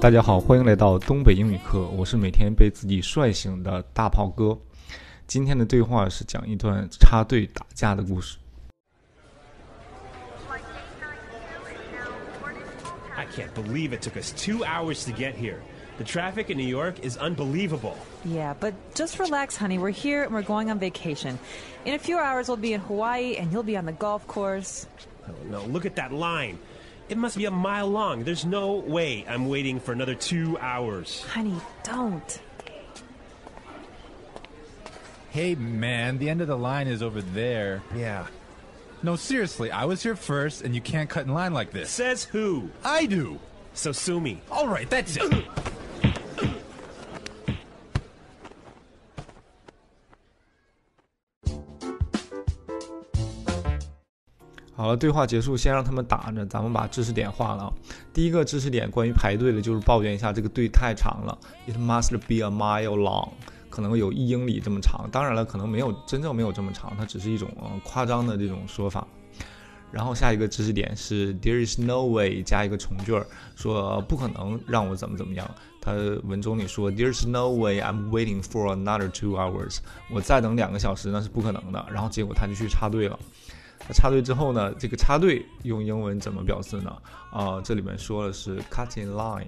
大家好，欢迎来到东北英语课，我是每天被自己帅醒的大炮哥。今天的对话是讲一段插队打架的故事。 I can't believe it took us two hours to get here. The traffic in New York is unbelievable. Yeah, but just relax, honey. We're here and we're going on vacation. In a few hours, we'll be in Hawaii and you'll be on the golf course. Oh no, look at that line. It must be a mile long. There's no way I'm waiting for another two hours. Honey, don't. Hey, man, the end of the line is over there. Yeah. No, seriously, I was here first, and you can't cut in line like this. Says who? I do. So sue me. All right, that's it. 好了，对话结束，先让他们打着，咱们把知识点画了。第一个知识点关于排队的，就是抱怨一下这个队太长了，It must be a mile long，可能有一英里这么长。当然了，可能没有真正没有这么长，它只是一种、夸张的这种说法。然后下一个知识点是 There is no way 加一个从句儿，说不可能让我怎么怎么样。他文中里说 There is no way I'm waiting for another two hours，我再等两个小时那是不可能的。然后结果他就去插队了。他插队之后呢，这个插队用英文怎么表示呢？啊、这里面说的是 cut in line，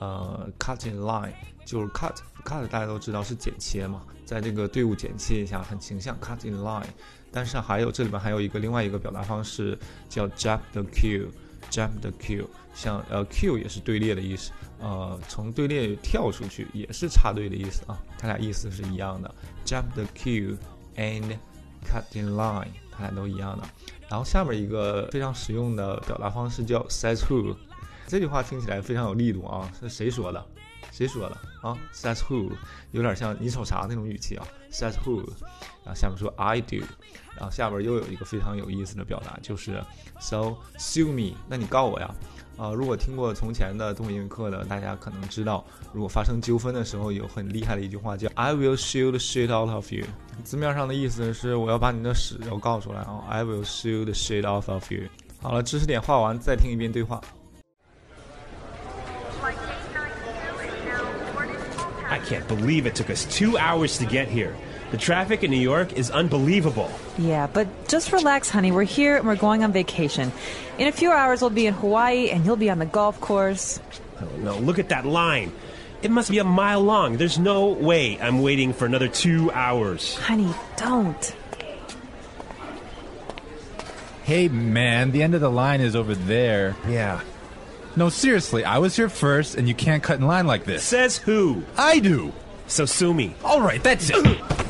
呃，cut in line 就是 cut cut 大家都知道是剪切嘛，在这个队伍剪切一下，很形象 cut in line。但是还有这里面还有一个另外一个表达方式叫 jump the queue，jump the queue，像呃 queue 也是队列的意思，呃，从队列跳出去也是插队的意思啊，它俩意思是一样的，jump the queue and cut in line，它俩都一样的。然后下面一个非常实用的表达方式叫 says who，这句话听起来非常有力度啊，是谁说的？谁说的啊？Says who，有点像你瞅啥那种语气啊。Says who，然后下面说 I do，然后下边又有一个非常有意思的表达，就是 So sue me，那你告我呀。啊、如果听过从前的东北英语课的，大家可能知道，如果发生纠纷的时候，有很厉害的一句话叫 I will sue the shit out of you。字面上的意思是我要把你的屎都告出来啊。I will sue the shit out of you。好了，知识点画完，再听一遍对话。I can't believe it took us two hours to get here. The traffic in New York is unbelievable. Yeah, but just relax, honey. We're here and we're going on vacation. In a few hours, we'll be in Hawaii and you'll be on the golf course. Oh no, look at that line. It must be a mile long. There's no way I'm waiting for another two hours. Honey, don't. Hey, man, the end of the line is over there. Yeah. No, seriously, I was here first, and you can't cut in line like this. Says who? I do. So sue me. All right, that's it.